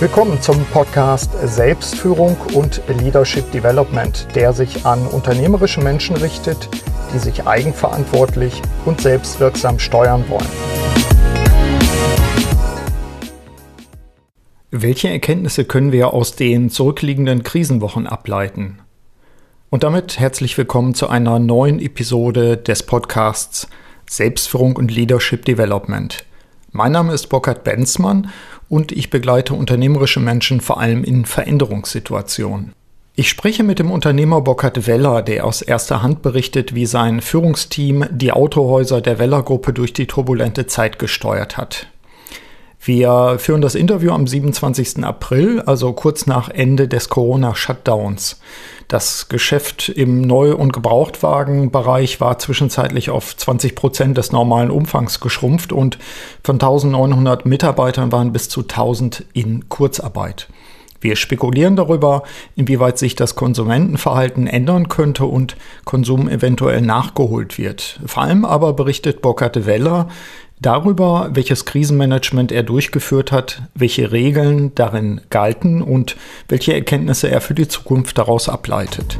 Willkommen zum Podcast Selbstführung und Leadership Development, der sich an unternehmerische Menschen richtet, die sich eigenverantwortlich und selbstwirksam steuern wollen. Welche Erkenntnisse können wir aus den zurückliegenden Krisenwochen ableiten? Und damit herzlich willkommen zu einer neuen Episode des Podcasts Selbstführung und Leadership Development. Mein Name ist Burkhard Benzmann und ich begleite unternehmerische Menschen vor allem in Veränderungssituationen. Ich spreche mit dem Unternehmer Burkhard Weller, der aus erster Hand berichtet, wie sein Führungsteam die Autohäuser der Weller-Gruppe durch die turbulente Zeit gesteuert hat. Wir führen das Interview am 27. April, also kurz nach Ende des Corona-Shutdowns. Das Geschäft im Neu- und Gebrauchtwagenbereich war zwischenzeitlich auf 20 Prozent des normalen Umfangs geschrumpft und von 1900 Mitarbeitern waren bis zu 1000 in Kurzarbeit. Wir spekulieren darüber, inwieweit sich das Konsumentenverhalten ändern könnte und Konsum eventuell nachgeholt wird. Vor allem aber berichtet Burkhard Weller, darüber, welches Krisenmanagement er durchgeführt hat, welche Regeln darin galten und welche Erkenntnisse er für die Zukunft daraus ableitet.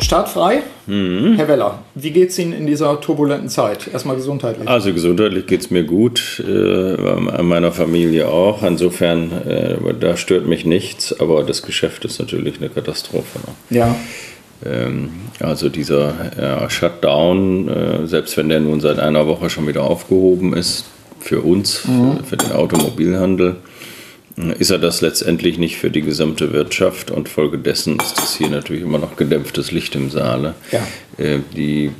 Startfrei. Mhm. Herr Weller, wie geht es Ihnen in dieser turbulenten Zeit? Erstmal gesundheitlich. Also gesundheitlich geht es mir gut, äh, meiner Familie auch. Insofern, äh, da stört mich nichts, aber das Geschäft ist natürlich eine Katastrophe. Ne? Ja. Ähm, also dieser ja, Shutdown, äh, selbst wenn der nun seit einer Woche schon wieder aufgehoben ist, für uns, mhm. für, für, den Automobilhandel, äh, ist er das letztendlich nicht für die gesamte Wirtschaft und folgedessen ist das hier natürlich immer noch gedämpftes Licht im Saale. Ja. Äh, die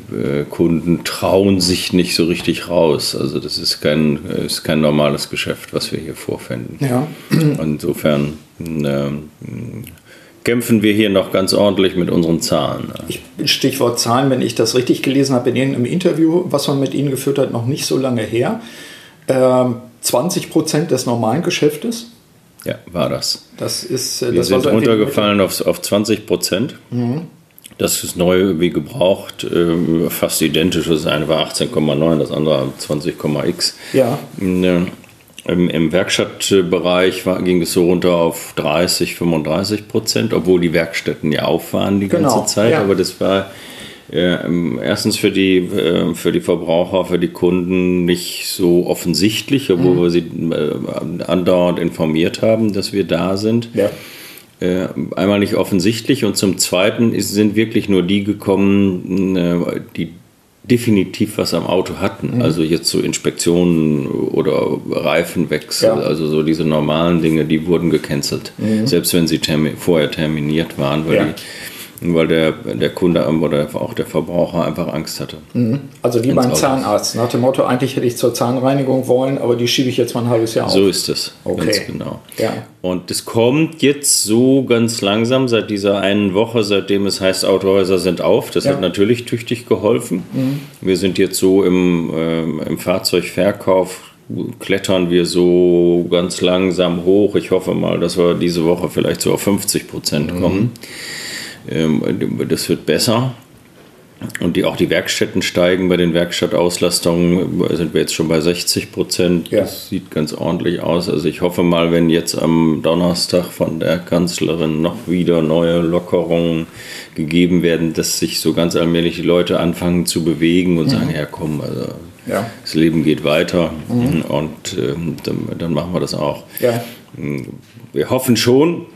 Kunden trauen sich nicht so richtig raus. Also das ist kein, ist kein normales Geschäft, was wir hier vorfinden. Ja. Insofern ähm, kämpfen wir hier noch ganz ordentlich mit unseren Zahlen. Stichwort Zahlen, wenn ich das richtig gelesen habe in irgendeinem Interview, was man mit Ihnen geführt hat, noch nicht so lange her. Ähm, 20 Prozent des normalen Geschäftes. Ja, war das. Das ist. Äh, wir das sind runtergefallen auf, auf 20 Prozent. Mhm. Das ist neu wie gebraucht, äh, fast identisch. Das eine war 18,9, das andere 20,x. Ja. Äh, im, Im, Werkstattbereich war, ging es so runter auf 30, 35 Prozent, obwohl die Werkstätten ja auf waren die ganze genau, Zeit. Ja. Aber das war äh, erstens für die, äh, für die Verbraucher, für die Kunden nicht so offensichtlich, obwohl mhm. wir sie äh, andauernd informiert haben, dass wir da sind. Ja. Äh, einmal nicht offensichtlich und zum Zweiten ist, sind wirklich nur die gekommen, äh, die definitiv was am Auto hatten. Mhm. Also jetzt so Inspektionen oder Reifenwechsel, ja. also so diese normalen Dinge, die wurden gecancelt. Mhm. Selbst wenn sie termi vorher terminiert waren, weil ja. die weil der, der Kunde oder auch der Verbraucher einfach Angst hatte. Mhm. Also wie beim Zahnarzt, nach dem Motto, eigentlich hätte ich zur Zahnreinigung wollen, aber die schiebe ich jetzt mal ein halbes Jahr auf. So ist es, okay. ganz genau. Ja. Und es kommt jetzt so ganz langsam seit dieser einen Woche, seitdem es heißt, Autohäuser sind auf. Das ja. hat natürlich tüchtig geholfen. Mhm. Wir sind jetzt so im, äh, im Fahrzeugverkauf klettern wir so ganz langsam hoch. Ich hoffe mal, dass wir diese Woche vielleicht so auf 50 Prozent kommen. Mhm. Ähm, das wird besser. Und die, auch die Werkstätten steigen. Bei den Werkstattauslastungen sind wir jetzt schon bei 60 Prozent. Ja. Das sieht ganz ordentlich aus. Also ich hoffe mal, wenn jetzt am Donnerstag von der Kanzlerin noch wieder neue Lockerungen gegeben werden, dass sich so ganz allmählich die Leute anfangen zu bewegen und mhm. sagen, ja komm, also ja. das Leben geht weiter mhm. und äh, dann, dann, machen wir das auch. Ja. Wir hoffen schon,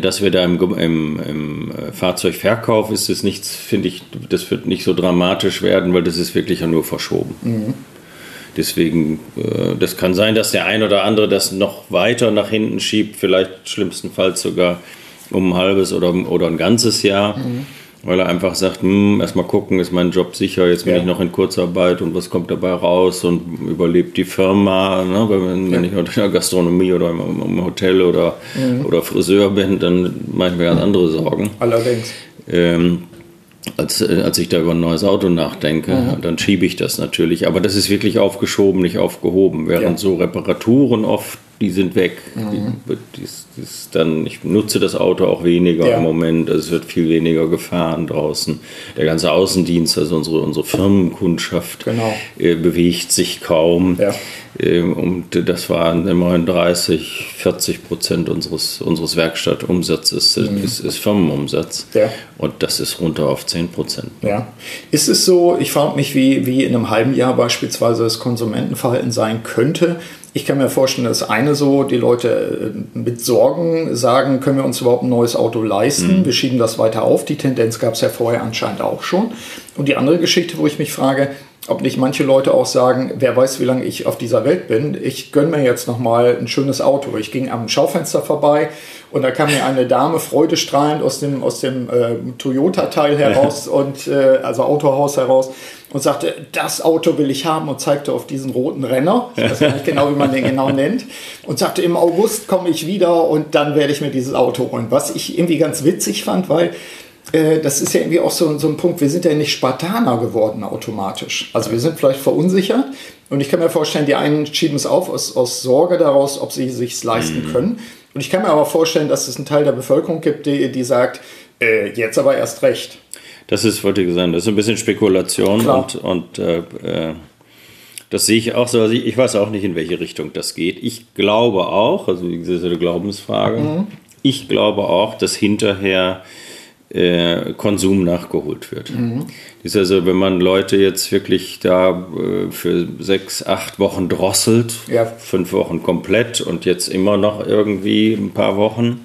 dass wir da im, im, im, äh, Fahrzeugverkauf ist es nichts, finde ich, das wird nicht so dramatisch werden, weil das ist wirklich ja nur verschoben. Mhm. Deswegen, äh, das kann sein, dass der ein oder andere das noch weiter nach hinten schiebt, vielleicht schlimmstenfalls sogar um ein halbes oder, oder ein ganzes Jahr. Mhm weil er einfach sagt, hm, erstmal gucken, ist mein Job sicher, jetzt bin ja. ich noch in Kurzarbeit und was kommt dabei raus und überlebt die Firma. Ne? Wenn, ja. wenn ich in der Gastronomie oder im, im Hotel oder, mhm. oder Friseur bin, dann mache ich mir ganz andere Sorgen. Allerdings. Ähm, als, als ich da über ein neues Auto nachdenke, mhm. dann schiebe ich das natürlich. Aber das ist wirklich aufgeschoben, nicht aufgehoben. Während ja. so Reparaturen oft die sind weg. Mhm. Die, die, die dann, ich nutze das Auto auch weniger ja. im Moment. Also es wird viel weniger gefahren draußen. Der ganze Außendienst, also unsere, unsere Firmenkundschaft, genau. äh, bewegt sich kaum. Ja. Ähm, und das waren immerhin 30, 40 Prozent unseres, unseres Werkstattumsatzes mhm. ist, ist Firmenumsatz. Ja. Und das ist runter auf 10 Prozent. Ja. Ist es so, ich frage mich, wie, wie in einem halben Jahr beispielsweise das Konsumentenverhalten sein könnte, ich kann mir vorstellen, dass eine so, die Leute äh, mit Sorgen sagen, können wir uns überhaupt ein neues Auto leisten? Mhm. Wir schieben das weiter auf. Die Tendenz gab es ja vorher anscheinend auch schon. Und die andere Geschichte, wo ich mich frage, ob nicht manche Leute auch sagen, wer weiß, wie lange ich auf dieser Welt bin, ich gönne mir jetzt nochmal ein schönes Auto. Ich ging am Schaufenster vorbei und da kam mir eine Dame freudestrahlend aus dem, aus dem äh, Toyota-Teil heraus und äh, also Autohaus heraus und sagte, das Auto will ich haben und zeigte auf diesen roten Renner, ich weiß gar nicht genau, wie man den genau nennt, und sagte, im August komme ich wieder und dann werde ich mir dieses Auto holen. Was ich irgendwie ganz witzig fand, weil das ist ja irgendwie auch so, so ein Punkt, wir sind ja nicht Spartaner geworden automatisch. Also wir sind vielleicht verunsichert und ich kann mir vorstellen, die einen schieben es auf aus, aus Sorge daraus, ob sie es sich leisten mhm. können. Und ich kann mir aber vorstellen, dass es einen Teil der Bevölkerung gibt, die, die sagt, äh, jetzt aber erst recht. Das ist, wollte ich sagen, das ist ein bisschen Spekulation Klar. und, und äh, äh, das sehe ich auch so. Also ich, ich, weiß auch nicht, in welche Richtung das geht. Ich glaube auch, also das ist eine Glaubensfrage, mhm. ich glaube auch, dass hinterher äh, Konsum nachgeholt wird. Mhm. ist also, wenn man Leute jetzt wirklich da äh, für sechs, acht Wochen drosselt, ja. fünf Wochen komplett und jetzt immer noch irgendwie ein paar Wochen,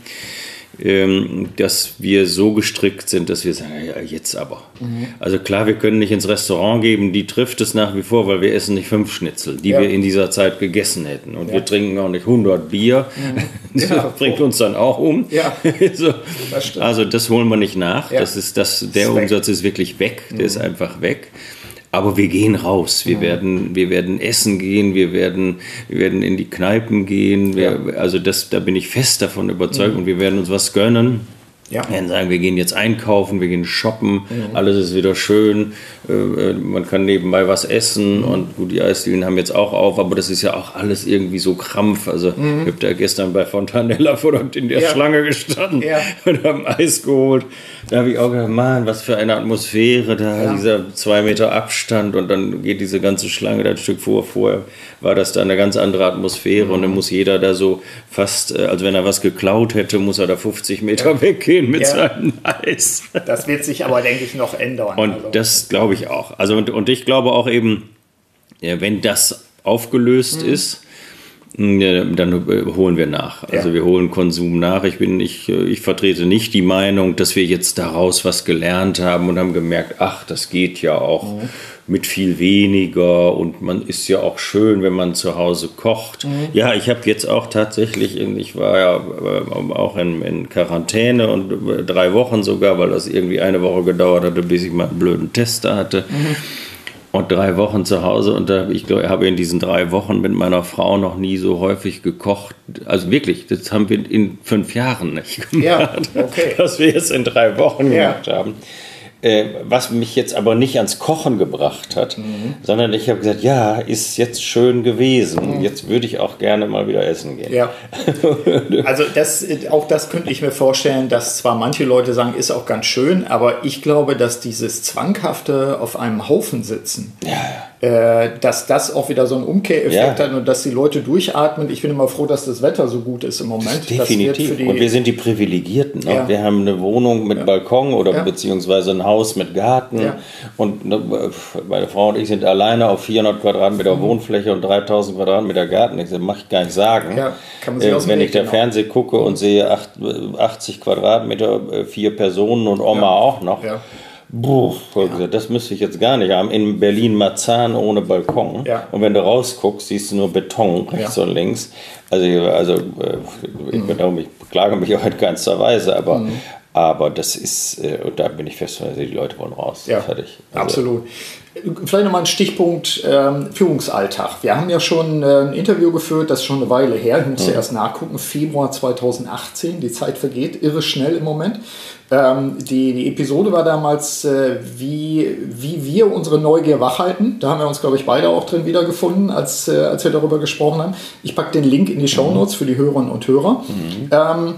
dass wir so gestrickt sind, dass wir sagen, ja, jetzt aber. Mhm. Also klar, wir können nicht ins Restaurant geben, die trifft es nach wie vor, weil wir essen nicht fünf Schnitzel, die ja. wir in dieser Zeit gegessen hätten. Und ja. wir trinken auch nicht 100 Bier. Mhm. Das bringt uns dann auch um. So. das also das holen wir nicht nach. Das ist das, der ist Umsatz ist wirklich weg, der mhm. ist einfach weg. Aber wir gehen raus, wir, ja. werden, wir werden essen gehen, wir werden, wir werden in die Kneipen gehen. Wir, ja. Also das, da bin ich fest davon überzeugt mhm. und wir werden uns was gönnen. Ja. Wir werden sagen, wir gehen jetzt einkaufen, wir gehen shoppen, mhm. alles ist wieder schön, äh, äh, man kann nebenbei was essen mhm. und gut, die Eisdielen haben jetzt auch auf, aber das ist ja auch alles irgendwie so krampf. Also mhm. ich habe da gestern bei Fontanella vor in der ja. Schlange gestanden ja. und haben Eis geholt. Da habe ich auch gedacht, Mann, was für eine Atmosphäre da, ja. dieser zwei Meter Abstand und dann geht diese ganze Schlange da ein Stück vor. Vorher war das da eine ganz andere Atmosphäre und dann mhm. muss jeder da so fast, äh, als wenn er was geklaut hätte, muss er da 50 Meter weggehen gehen mit ja. seinem Eis. Das wird sich aber, denke ich, noch ändern. Und also. das glaube ich auch. Also und, und ich glaube auch eben, wenn das aufgelöst mhm. ist, ja, dann holen wir nach. Also ja. wir holen Konsum nach. Ich bin, ich, ich vertrete nicht die Meinung, dass wir jetzt daraus was gelernt haben und haben gemerkt, ach, das geht ja auch. Mhm mit viel weniger und man ist ja auch schön, wenn man zu Hause kocht. Mhm. Ja, ich habe jetzt auch tatsächlich, ich war ja äh, auch in, in, Quarantäne und äh, drei Wochen sogar, weil das irgendwie eine Woche gedauert hatte, bis ich mal einen blöden Tester hatte. Mhm. Und drei Wochen zu Hause und da, ich glaube, ich habe in diesen drei Wochen mit meiner Frau noch nie so häufig gekocht. Also wirklich, das haben wir in fünf Jahren nicht gemacht, ja, okay. was wir jetzt in drei Wochen ja. gemacht haben. Äh, was mich jetzt aber nicht ans Kochen gebracht hat, mhm. sondern ich habe gesagt, ja, ist jetzt schön gewesen. Mhm. Jetzt würde ich auch gerne mal wieder essen gehen. Ja. Also das, auch das könnte ich mir vorstellen, dass zwar manche Leute sagen, ist auch ganz schön, aber ich glaube, dass dieses zwanghafte auf einem Haufen sitzen, ja, äh, dass das auch wieder so einen Umkehreffekt ja. hat und dass die Leute durchatmen. Ich bin immer froh, dass das Wetter so gut ist im Moment. Definitiv. und wir sind die Privilegierten. Ne? Ja. Wir haben eine Wohnung mit. Balkon oder beziehungsweise ein Haus mit Garten. Und ne, meine Frau und ich sind alleine auf 400 Quadratmeter mhm. Wohnfläche und 3000 Quadratmeter Garten. Ich mache ich gar nicht sagen. Äh, wenn ich der genau. Fernseh gucke und sehe 80 Quadratmeter, äh, vier Personen und Oma auch noch. Buh, ja. das müsste ich jetzt gar nicht haben. In Berlin Marzahn ohne Balkon. Ja. Und wenn du rausguckst, siehst du nur Beton rechts ja. und links. Also, also äh, ich, mhm. beklage mich auch in keinster Weise, aber, mhm. Aber das ist, äh, und da bin ich fest, also die Leute wollen raus. Ja, fertig. Also, absolut. Vielleicht nochmal ein Stichpunkt ähm, Führungsalltag. Wir haben ja schon äh, ein Interview geführt, das ist schon eine Weile her. Ich musste mhm. erst nachgucken, Februar 2018. Die Zeit vergeht irre schnell im Moment. Ähm, die, die Episode war damals, äh, wie, wie wir unsere Neugier wachhalten. Da haben wir uns, glaube ich, beide auch drin wiedergefunden, als, äh, als wir darüber gesprochen haben. Ich packe den Link in die Show Notes für die Hörerinnen und Hörer. Mhm. Ähm,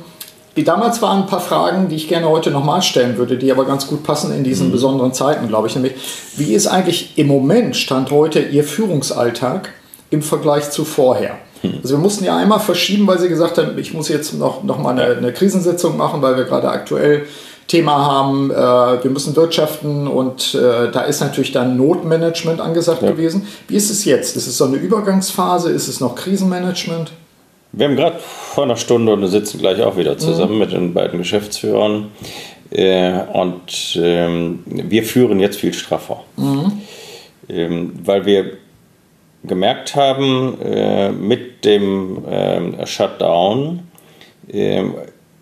wie damals waren ein paar Fragen, die ich gerne heute nochmal stellen würde, die aber ganz gut passen in diesen mhm. besonderen Zeiten, glaube ich. Nämlich, wie ist eigentlich im Moment, Stand heute, Ihr Führungsalltag im Vergleich zu vorher? Mhm. Also wir mussten ja einmal verschieben, weil Sie gesagt haben, ich muss jetzt noch, noch mal eine, eine Krisensitzung machen, weil wir gerade aktuell Thema haben, äh, wir müssen wirtschaften und äh, da ist natürlich dann Notmanagement angesagt ja. gewesen. Wie ist es jetzt? Ist es so eine Übergangsphase? Ist es noch Krisenmanagement? Wir haben gerade vor einer Stunde und sitzen gleich auch wieder zusammen mhm. mit den beiden Geschäftsführern. Äh, und ähm, wir führen jetzt viel straffer. Mhm. Ähm, weil wir gemerkt haben, äh, mit dem äh, Shutdown ähm,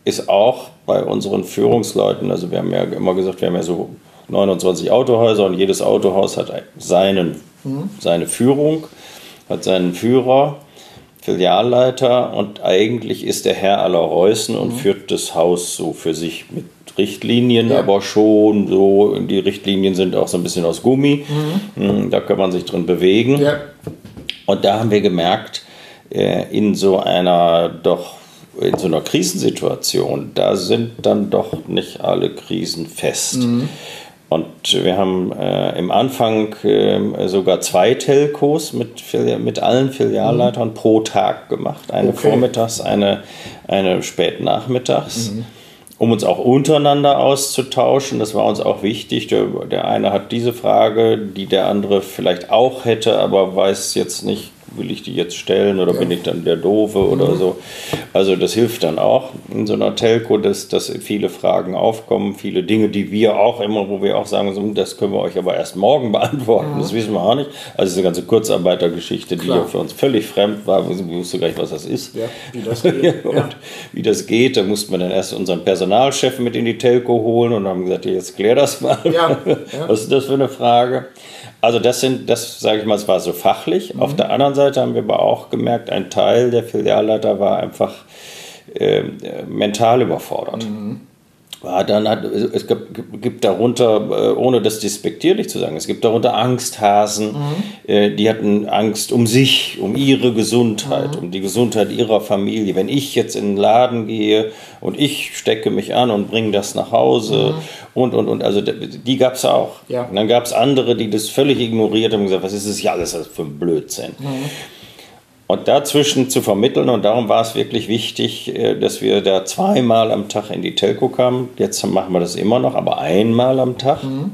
ist auch bei unseren Führungsleuten, also wir haben ja immer gesagt, wir haben ja so 29 Autohäuser und jedes Autohaus hat seinen, mhm. seine Führung, hat seinen Führer Filialleiter und eigentlich ist der Herr aller Reußen und mhm. führt das Haus so für sich mit Richtlinien, ja. aber schon so, die Richtlinien sind auch so ein bisschen aus Gummi, mhm. Hm, da kann man sich drin bewegen. Ja. Und da haben wir gemerkt, äh, in so einer doch in so einer Krisensituation, da sind dann doch nicht alle Krisen fest. Mhm. Und wir haben äh, im Anfang äh, sogar zwei Telcos mit, mit allen Filialleitern mhm. pro Tag gemacht. Eine okay. vormittags, eine, eine spät nachmittags. Mhm. Um uns auch untereinander auszutauschen. Das war uns auch wichtig. Der, der eine hat diese Frage, die der andere vielleicht auch hätte, aber weiß jetzt nicht will ich die jetzt stellen oder ja. bin ich dann der Doofe mhm. oder so. Also das hilft dann auch in so einer Telco, dass, dass viele Fragen aufkommen, viele Dinge, die wir auch immer, wo wir auch sagen, so, das können wir euch aber erst morgen beantworten, mhm. das wissen wir auch nicht. Also diese ganze Kurzarbeitergeschichte, die ja für uns völlig fremd war, wir wussten gar nicht, was das ist. Ja, wie das geht. und ja. wie das geht, da mussten wir dann erst unseren Personalchef mit in die Telco holen und haben gesagt, jetzt klär das mal. Ja. Was ist das für eine Frage? Also das sind, das sage ich mal, es war so fachlich. Mhm. Auf der anderen Seite haben wir aber auch gemerkt, ein Teil der Filialleiter war einfach äh, mental überfordert. Mhm. Ja, dann hat, es gibt, gibt darunter, äh, ohne das despektierlich zu sagen, es gibt darunter Angsthasen, mhm. Äh, die hatten Angst um sich, um ihre Gesundheit, mhm. um die Gesundheit ihrer Familie. Wenn ich jetzt in den Laden gehe und ich stecke mich an und bringe das nach Hause mhm. und, und, und, also die gab es auch. Ja. Und dann gab es andere, die das völlig ignoriert haben und gesagt, was ist das hier alles für ein Blödsinn. Und dazwischen zu vermitteln, und darum war es wirklich wichtig, äh, dass wir da zweimal am Tag in die Telco kamen. Jetzt machen wir das immer noch, aber einmal am Tag. Mhm.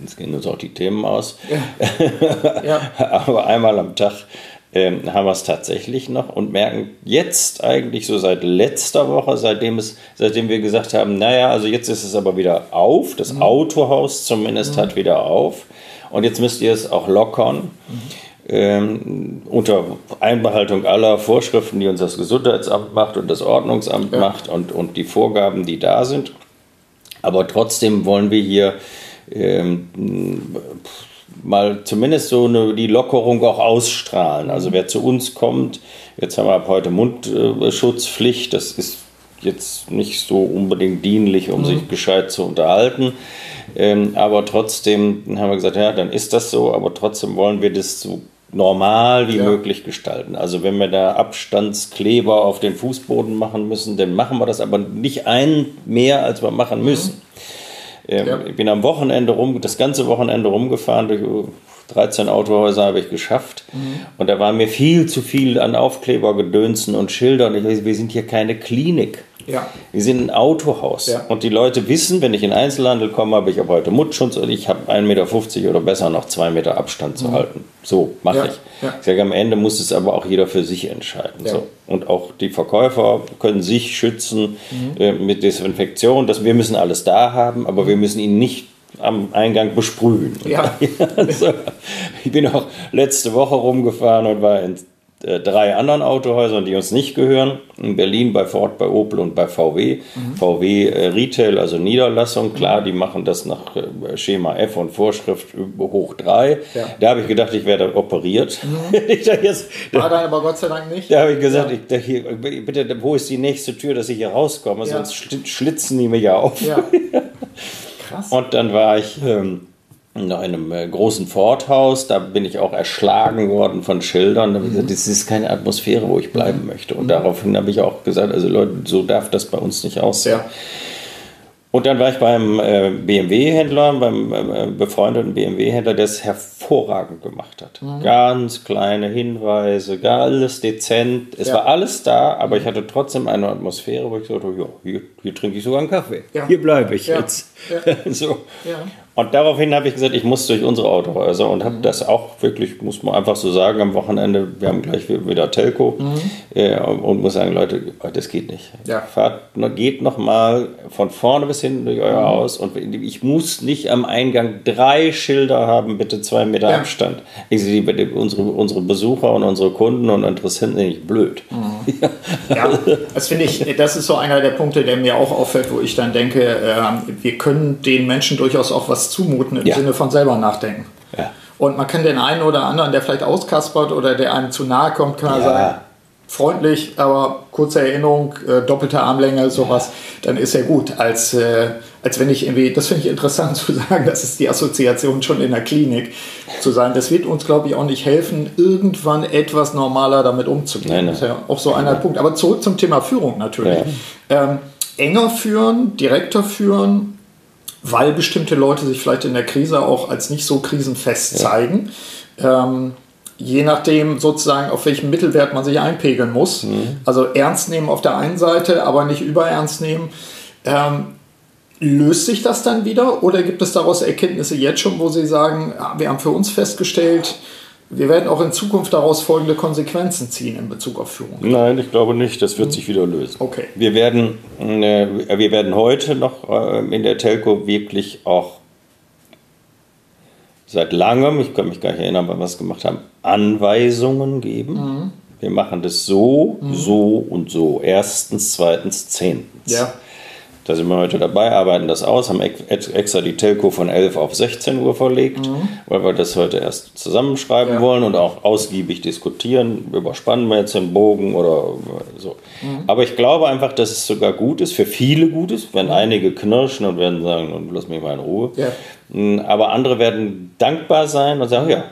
Jetzt gehen uns auch die Themen aus. Ja. ja. aber einmal am Tag ähm, haben wir es tatsächlich noch und merken jetzt eigentlich so seit letzter Woche, seitdem, es, seitdem wir gesagt haben, naja, also jetzt ist es aber wieder auf, das mhm. Autohaus zumindest mhm. hat wieder auf und jetzt müsst ihr es auch lockern. Mhm ähm, unter Einbehaltung aller Vorschriften, die uns das Gesundheitsamt macht und das Ordnungsamt ja. macht und, und die Vorgaben, die da sind. Aber trotzdem wollen wir hier ähm, mal zumindest so eine, die Lockerung auch ausstrahlen. Also wer zu uns kommt, jetzt haben wir ab heute Mundschutzpflicht, das ist jetzt nicht so unbedingt dienlich, um mhm. sich gescheit zu unterhalten. Ähm, aber trotzdem haben wir gesagt, ja, dann ist das so, aber trotzdem wollen wir das so normal wie ja. möglich gestalten. Also wenn wir da Abstandskleber auf den Fußboden machen müssen, dann machen wir das aber nicht einen mehr, als wir machen müssen. Mhm. Ähm, ja. Ich bin am Wochenende rum, das ganze Wochenende rumgefahren, durch 13 Autohäuser habe ich geschafft. Mhm. Und da war mir viel zu viel an Aufklebergedönsen und Schildern. Ich, wir sind hier keine Klinik. Ja. Wir sind ein Autohaus. Ja. Und die Leute wissen, wenn ich in Einzelhandel komme, habe ich ab heute Mundschutz und ich habe 1,50 Meter oder besser noch 2 Meter Abstand zu mhm. halten. So mache ja. ich. Ich sage, am Ende muss es aber auch jeder für sich entscheiden. So. Und auch die Verkäufer können sich schützen mhm. äh, mit Desinfektion. Das, wir müssen alles da haben, aber wir müssen ihn nicht am Eingang besprühen. Ja. also, ich bin auch letzte Woche rumgefahren und war in drei anderen Autohäusern, die uns nicht gehören. In Berlin bei Ford, bei Opel und bei VW. Mhm. VW äh, Retail, also Niederlassung, klar, die machen das nach äh, Schema F und Vorschrift hoch 3. Ja. Da habe ich gedacht, ich werde operiert. Mhm. jetzt, War dann aber Gott sei Dank nicht. Da habe ich gesagt, ja. ich, da hier, bitte, wo ist die nächste Tür, dass ich hier rauskomme? Ja. Sonst schlitzen die mich auf. Krass. Und dann war ich. Ähm, in einem äh, großen Forthaus. Da bin ich auch erschlagen worden von Schildern. Da habe ich gesagt, das ist keine Atmosphäre, wo ich bleiben mhm. möchte. Und mhm. daraufhin habe ich auch gesagt, also Leute, so darf das bei uns nicht aussehen. Ja. Und dann war ich beim äh, BMW-Händler, beim äh, befreundeten BMW-Händler, der es hervorragend gemacht hat. Mhm. Ganz kleine Hinweise, alles dezent. Es ja. war alles da, aber ich hatte trotzdem eine Atmosphäre, wo ich sagte, ja, hier, hier trinke ich sogar einen Kaffee. Ja. Hier bleibe ich jetzt. so. Und daraufhin habe ich gesagt, ich muss durch unsere Autohäuser und habe mhm. das auch wirklich, muss man einfach so sagen, am Wochenende, wir haben gleich wieder Telco mhm. äh, und muss sagen, Leute, das geht nicht. Ja. Fahrt, geht noch mal von vorne bis hinten durch euer mhm. Haus und ich muss nicht am Eingang drei Schilder haben, bitte zwei Meter ja. Abstand. Ich sehe, unsere, unsere Besucher und unsere Kunden und Interessenten sind nicht blöd. Mhm. Ja, das finde ich, das ist so einer der Punkte, der mir auch auffällt, wo ich dann denke, äh, wir können den Menschen durchaus auch was zumuten im ja. Sinne von selber nachdenken. Ja. Und man kann den einen oder anderen, der vielleicht auskaspert oder der einem zu nahe kommt, kann ja. sagen, freundlich, aber kurze Erinnerung, äh, doppelte Armlänge, sowas, dann ist er gut. Als, äh, als wenn ich irgendwie, das finde ich interessant zu sagen, das ist die Assoziation schon in der Klinik, zu sagen, das wird uns, glaube ich, auch nicht helfen, irgendwann etwas normaler damit umzugehen. Nein, nein. Das ist ja auch so einer. Punkt. Aber zurück zum Thema Führung natürlich. Ja. Ähm, enger führen, direkter führen, weil bestimmte Leute sich vielleicht in der Krise auch als nicht so krisenfest ja. zeigen. Ähm, je nachdem sozusagen, auf welchem Mittelwert man sich einpegeln muss. Mhm. Also ernst nehmen auf der einen Seite, aber nicht überernst nehmen. Ähm, löst sich das dann wieder oder gibt es daraus Erkenntnisse jetzt schon, wo Sie sagen, wir haben für uns festgestellt, wir werden auch in Zukunft daraus folgende Konsequenzen ziehen in Bezug auf Führung. Nein, ich glaube nicht. Das wird mhm. sich wieder lösen. Okay. Wir werden, äh, wir werden heute noch äh, in der Telco wirklich auch seit langem, ich kann mich gar nicht erinnern, wann wir es gemacht haben, Anweisungen geben. Mhm. Wir machen das so, mhm. so und so. Erstens, zweitens, zehntens. Ja. Da sind wir heute dabei, arbeiten das aus, haben extra die Telco von 11 auf 16 Uhr verlegt, mhm. weil wir das heute erst zusammenschreiben ja. wollen und auch ausgiebig diskutieren. Überspannen wir jetzt den Bogen oder so. Mhm. Aber ich glaube einfach, dass es sogar gut ist, für viele gut ist, wenn einige knirschen und werden sagen, lass mich mal in Ruhe. Ja. Mm, aber andere werden dankbar sein und sagen, ja,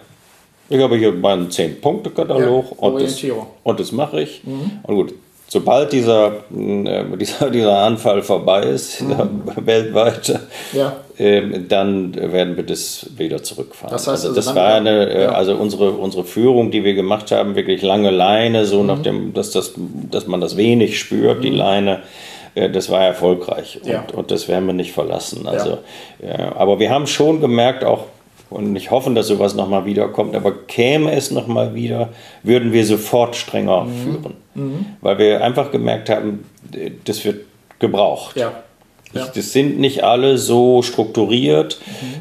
ich habe hier meinen 10-Punkte-Katalog ja, und, das, und das mache ich. Mhm. Und gut, sobald dieser, äh, dieser, dieser Anfall vorbei ist, mhm. weltweit, ja. äh, dann werden wir das wieder zurückfahren. Das heißt, also, das also war eine, äh, ja. also unsere, unsere Führung, die wir gemacht haben, wirklich lange Leine, so mhm. nach dem, dass, das, dass man das wenig spürt, mhm. die Leine äh, das war erfolgreich und, ja. und, das werden wir nicht verlassen. Also, ja. aber wir haben schon gemerkt, auch und nicht hoffen, dass sowas nochmal wiederkommt, aber käme es nochmal wieder, würden wir sofort strenger mhm. führen. Mhm. Weil wir einfach gemerkt haben, das wird gebraucht. Ja. Ja. Das sind nicht alle so strukturiert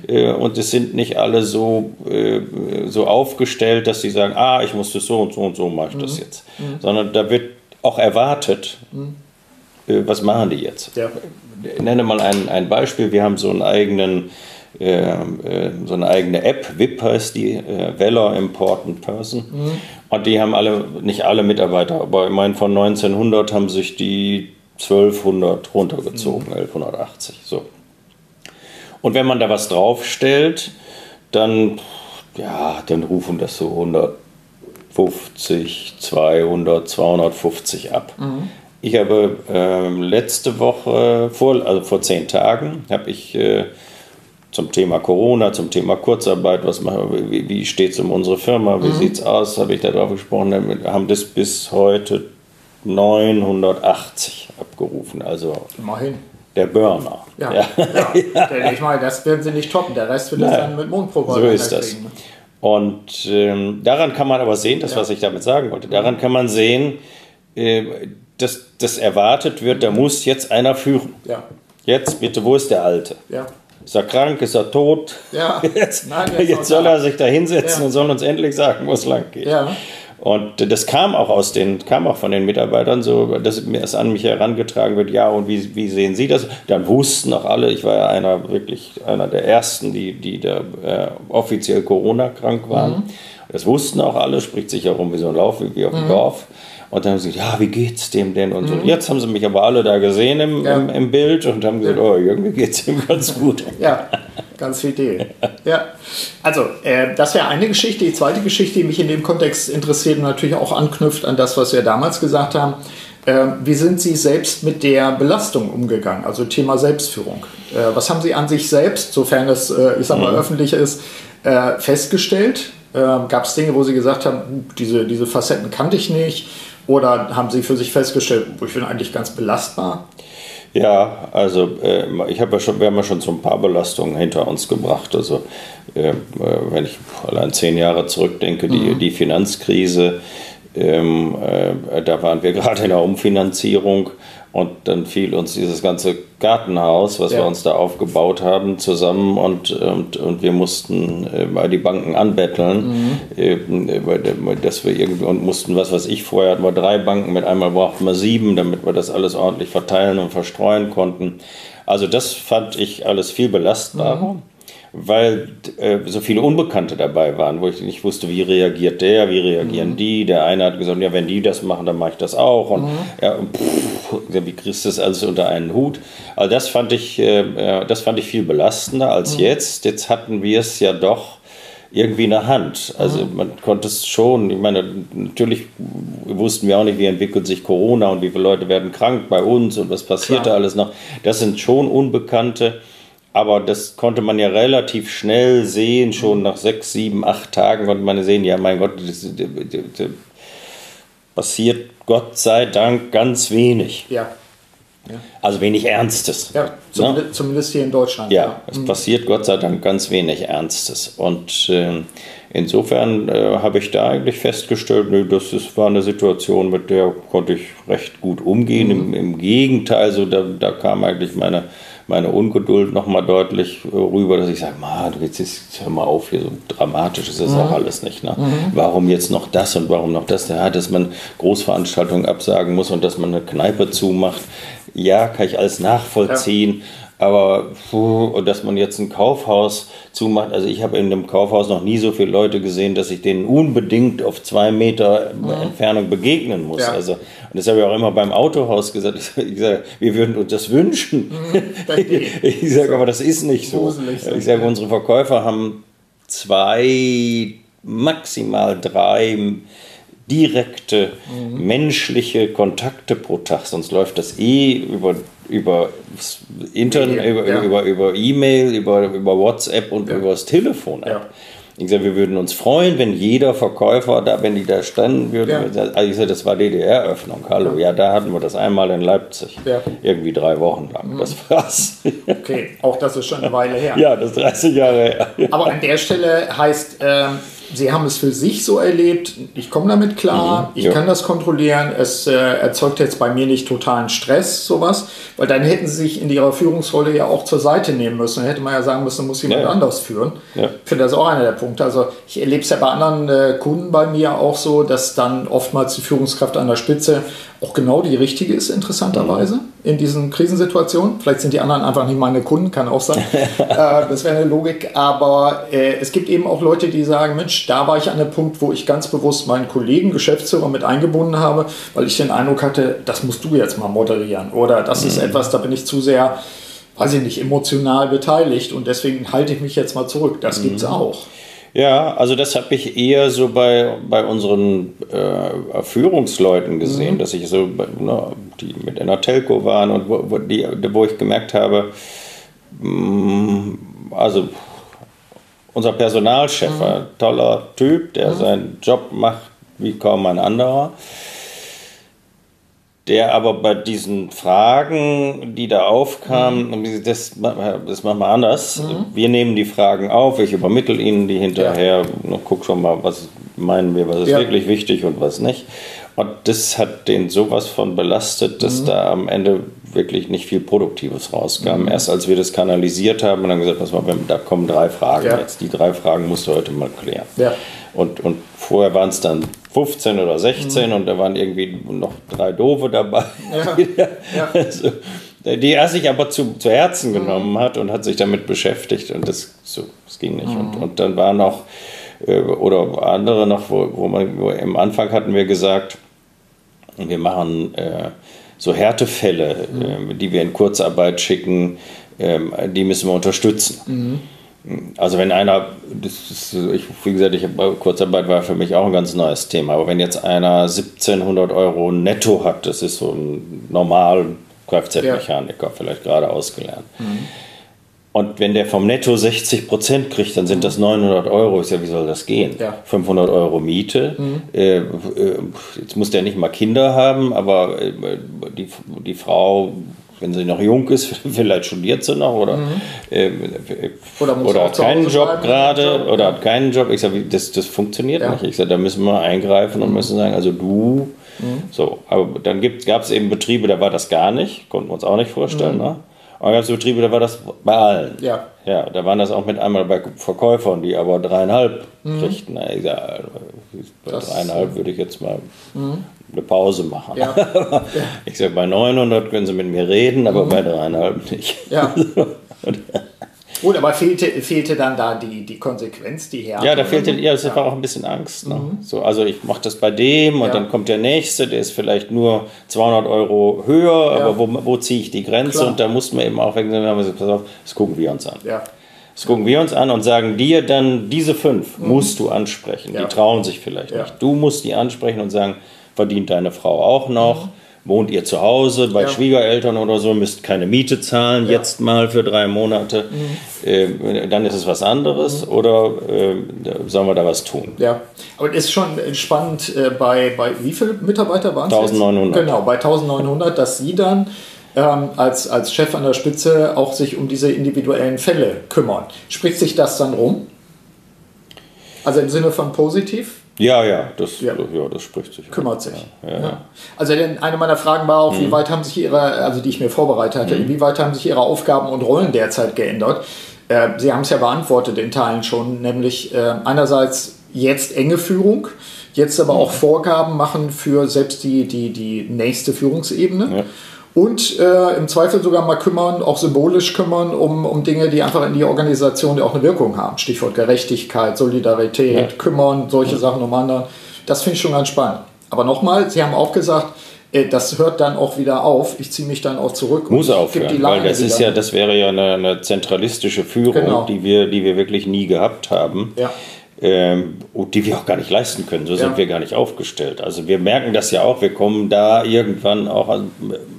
mhm. äh, und es sind nicht alle so, äh, so aufgestellt, dass sie sagen, ah, ich muss das so und so und so mache ich das mhm. jetzt. Mhm. Sondern da wird auch erwartet, mhm. äh, was machen die jetzt. Ja. Ich nenne mal ein, ein Beispiel. Wir haben so einen eigenen so eine eigene App, VIP heißt die, äh, Weller Important Person. Mhm. Und die haben alle, nicht alle Mitarbeiter, aber ich meine, von 1900 haben sich die 1200 runtergezogen, mhm. 1180. So. Und wenn man da was draufstellt, dann, ja, dann rufen das so 150, 200, 250 ab. Mhm. Ich habe äh, letzte Woche, vor, also vor zehn Tagen, habe ich äh, zum Thema Corona, zum Thema Kurzarbeit, was machen, wie, wie steht es um unsere Firma, wie mhm. sieht es aus, habe ich da drauf gesprochen, haben das bis heute 980 abgerufen. Also Immerhin. Der Burner. Ja, ja. ja. ich meine, das werden sie nicht toppen, der Rest wird es dann mit Mondprobe So ist das. Kriegen. Und ähm, daran kann man aber sehen, das, ja. was ich damit sagen wollte, daran kann man sehen, äh, dass das erwartet wird, da muss jetzt einer führen. Ja. Jetzt bitte, wo ist der Alte? Ja. Ist er krank? Ist er tot? Ja. Jetzt, Nein, jetzt, soll er sich da hinsetzen ja. und soll uns endlich sagen, wo es lang geht. Ja. Und das kam auch aus den, kam auch von den Mitarbeitern so, dass es an mich herangetragen wird, ja, und wie, wie sehen Sie das? Dann wussten auch alle, ich war ja einer, wirklich einer der ersten, die, die da äh, offiziell Corona-krank waren. Mhm. Das wussten auch alle, spricht sich ja rum wie so ein Lauf, wie auf dem mhm. Dorf. Und dann haben sie gesagt, ja, wie geht's dem denn? Und so. Mhm. Jetzt haben sie mich aber alle da gesehen im, ja. im, im, Bild und haben gesagt, oh, irgendwie geht's ihm ganz gut. Ja, ganz viel Idee. Ja, also äh, das wäre eine Geschichte. Die zweite Geschichte, die mich in dem Kontext interessiert und natürlich auch anknüpft an das, was wir damals gesagt haben. Äh, wie sind Sie selbst mit der Belastung umgegangen? Also Thema Selbstführung. Äh, was haben Sie an sich selbst, sofern es, äh, ich sag mal, mhm. öffentlich ist, äh, festgestellt? Ähm, Gab es Dinge, wo Sie gesagt haben, diese, diese Facetten kannte ich nicht? Oder haben Sie für sich festgestellt, ich bin eigentlich ganz belastbar? Ja, also äh, ich habe ja schon, wir haben ja schon so ein paar Belastungen hinter uns gebracht. Also äh, wenn ich allein zehn Jahre zurückdenke, die, mhm. die Finanzkrise, ähm, äh, da waren wir gerade in der Umfinanzierung und dann fiel uns dieses ganze Gartenhaus, was ja. wir uns da aufgebaut haben, zusammen und, und, und wir mussten äh, die Banken anbetteln, mhm. äh, dass wir irgendwie und mussten, was weiß ich, vorher hatten wir drei Banken, mit einmal brauchten wir sieben, damit wir das alles ordentlich verteilen und verstreuen konnten. Also das fand ich alles viel belastbarer. Mhm weil äh, so viele Unbekannte dabei waren, wo ich nicht wusste, wie reagiert der, wie reagieren mhm. die. Der eine hat gesagt, ja, wenn die das machen, dann mache ich das auch. Und mhm. ja, pff, wie kriegst du das alles unter einen Hut? Also das fand ich, äh, das fand ich viel belastender als mhm. jetzt. Jetzt hatten wir es ja doch irgendwie in der Hand. Also mhm. man konnte es schon, ich meine, natürlich wussten wir auch nicht, wie entwickelt sich Corona und wie viele Leute werden krank bei uns und was passiert da alles noch. Das sind schon Unbekannte. Aber das konnte man ja relativ schnell sehen, schon nach sechs, sieben, acht Tagen konnte man sehen, ja mein Gott, das, das, das passiert Gott sei Dank ganz wenig. Ja. ja. Also wenig Ernstes. Ja, zumindest, ne? zumindest hier in Deutschland. Ja, ja. es mhm. passiert Gott sei Dank ganz wenig Ernstes. Und äh, insofern äh, habe ich da eigentlich festgestellt, nö, das ist, war eine Situation, mit der konnte ich recht gut umgehen. Mhm. Im, Im, Gegenteil, so da, da kam eigentlich meine meine Ungeduld nochmal deutlich rüber, dass ich sage, du jetzt, jetzt hör mal auf, hier so dramatisch ist das mhm. auch alles nicht. Ne? Mhm. Warum jetzt noch das und warum noch das? Ja, dass man Großveranstaltungen absagen muss und dass man eine Kneipe zumacht. Ja, kann ich alles nachvollziehen. Ja. Aber puh, dass man jetzt ein Kaufhaus zumacht, also ich habe in dem Kaufhaus noch nie so viele Leute gesehen, dass ich denen unbedingt auf zwei Meter mhm. Entfernung begegnen muss. Ja. Also, und das habe ich auch immer beim Autohaus gesagt. Ich sage, wir würden uns das wünschen. Mhm, ich sage, aber das ist nicht so. Ich sage, unsere Verkäufer haben zwei, maximal drei direkte mhm. menschliche Kontakte pro Tag, sonst läuft das eh über über Internet, über, ja. über, über E-Mail, über, über WhatsApp und ja. über das Telefon ab. Ja. Ich sage, wir würden uns freuen, wenn jeder Verkäufer da, wenn die da standen würden. Ja. Also ich sage, das war DDR-Öffnung. Hallo, ja. da hatten wir das einmal in Leipzig. Ja. Irgendwie drei Wochen lang. Mhm. Das war's. Okay, auch das ist schon eine Weile her. Ja, das ist 30 Jahre her. Aber an der Stelle heißt, ähm, Sie haben es für sich so erlebt, ich komme damit klar, mhm, ich ja. kann das kontrollieren, es äh, erzeugt jetzt bei mir nicht totalen Stress, sowas, weil dann hätten Sie sich in Ihrer Führungsrolle ja auch zur Seite nehmen müssen. Dann hätte man ja sagen müssen, muss jemand ja. anders führen. Ich finde das auch einer der Punkte. Also ich erlebe es ja bei anderen äh, Kunden bei mir auch so, dass dann oftmals die Führungskraft an der Spitze auch genau die richtige ist, interessanterweise, mhm. In diesen Krisensituationen. Vielleicht sind die anderen einfach nicht meine Kunden, kann auch sein. äh, das wäre eine Logik. Aber äh, es gibt eben auch Leute, die sagen, Mensch, da war ich an einem Punkt, wo ich ganz bewusst meinen Kollegen, Geschäftsführer mit eingebunden habe, weil ich den Eindruck hatte, das musst du jetzt mal moderieren. Oder das mhm. ist etwas, da bin ich zu sehr, weiß ich nicht, emotional beteiligt und deswegen halte ich mich jetzt mal zurück. Das mhm. gibt es auch. Ja, also das habe ich eher so bei, bei unseren äh, Führungsleuten gesehen, mhm. dass ich so, na, die mit einer Telco waren und wo, wo, die, wo ich gemerkt habe, mm, also unser Personalchef mhm. ein toller Typ, der mhm. seinen Job macht wie kaum ein anderer der aber bei diesen Fragen, die da aufkamen, mhm. das, das machen wir anders. Mhm. Wir nehmen die Fragen auf, ich übermittle Ihnen die hinterher, ja. guck schon mal, was meinen wir, was ist ja. wirklich wichtig und was nicht. Und das hat den sowas von belastet, dass mhm. da am Ende wirklich nicht viel Produktives rauskam. Mhm. Erst als wir das kanalisiert haben und dann gesagt, was war, da kommen drei Fragen ja. jetzt. Die drei Fragen musst du heute mal klären. Ja. Und, und vorher waren es dann 15 oder 16 mhm. und da waren irgendwie noch drei Doofe dabei. Ja. Also, die er sich aber zu, zu Herzen mhm. genommen hat und hat sich damit beschäftigt und das, so, das ging nicht. Mhm. Und, und dann war noch, äh, oder andere noch, wo, wo man, wo im Anfang hatten wir gesagt, wir machen äh, so Härtefälle, mhm. äh, die wir in Kurzarbeit schicken, äh, die müssen wir unterstützen. Mhm. Also wenn einer, ist, ich, wie gesagt, ich habe Kurzarbeit war für mich auch ein ganz neues Thema, aber wenn jetzt einer 1700 Euro netto hat, das ist so ein normal Kfz-Mechaniker, ja. vielleicht gerade ausgelernt. Mhm. Und wenn der vom Netto 60 Prozent kriegt, dann sind das 900 Euro. Ich sage, wie soll das gehen? Ja. 500 Euro Miete. Mhm. Äh, äh, jetzt muss der nicht mal Kinder haben, aber äh, die, die Frau wenn sie noch jung ist, vielleicht studiert sie noch oder, mhm. äh, oder, oder hat keinen Job gerade oder hat keinen Job. Ich sage, das, das funktioniert ja. nicht. Ich sage, da müssen wir eingreifen und mhm. müssen sagen, also du, mhm. so. Aber dann gab es eben Betriebe, da war das gar nicht, konnten wir uns auch nicht vorstellen. Mhm. Ne? Betriebe, da war das bei allen. Ja. Ja, da waren das auch mit einmal bei Verkäufern, die aber dreieinhalb mhm. kriegten. Egal, bei das, dreieinhalb würde ich jetzt mal mhm. eine Pause machen. Ja. ich sage, bei 900 können Sie mit mir reden, aber mhm. bei dreieinhalb nicht. Ja. Gut, aber fehlte, fehlte dann da die, die Konsequenz, die Härte? Ja, da fehlte, ja, es ja. war auch ein bisschen Angst. Ne? Mhm. So, also ich mache das bei dem und ja. dann kommt der Nächste, der ist vielleicht nur 200 Euro höher, aber wo, wo ziehe ich die Grenze? Klar. Und da mussten wir eben auch wegen haben gesagt, pass auf, das gucken wir uns an. Ja. Das gucken wir uns an und sagen dir dann, diese fünf mhm. musst du ansprechen. Die trauen sich vielleicht nicht. Du musst die ansprechen und sagen, verdient deine Frau auch noch? Mhm wohnt ihr zu Hause bei ja. Schwiegereltern oder so, müsst keine Miete zahlen, ja. jetzt mal für drei Monate, mhm. äh, dann ist es was anderes mhm. oder äh, sollen wir da was tun? Ja, aber es ist schon spannend, äh, bei, bei wie viele Mitarbeiter waren es? 1900. Genau, bei 1900, dass Sie dann ähm, als, als Chef an der Spitze auch sich um diese individuellen Fälle kümmern. Spricht sich das dann rum? Also im Sinne von positiv? Ja, ja, das, ja. ja das spricht sich. Kümmert sich. Ja. Also eine meiner Fragen war auch, mhm. wie weit haben sich Ihre, also die ich mir vorbereitet hatte, mhm. inwieweit haben sich Ihre Aufgaben und Rollen derzeit geändert? Äh, Sie haben es ja beantwortet in Teilen schon, nämlich äh, einerseits jetzt enge Führung, jetzt aber auch mhm. Vorgaben machen für selbst die, die, die nächste Führungsebene und äh, im Zweifel sogar mal kümmern, auch symbolisch kümmern, um, um Dinge, die einfach in die Organisation auch eine Wirkung haben. Stichwort Gerechtigkeit, Solidarität, ja. kümmern, solche ja. Sachen um anderen. Das finde ich schon ganz spannend. Aber nochmal, Sie haben auch gesagt, äh, das hört dann auch wieder auf. Ich ziehe mich dann auch zurück. Muss aufhören, weil das ist ja, das wäre ja eine, eine zentralistische Führung, genau. die wir, die wir wirklich nie gehabt haben. Ja ähm, die wir auch gar nicht leisten können. So ja. sind wir gar nicht aufgestellt. Also wir merken das ja auch. Wir kommen da irgendwann auch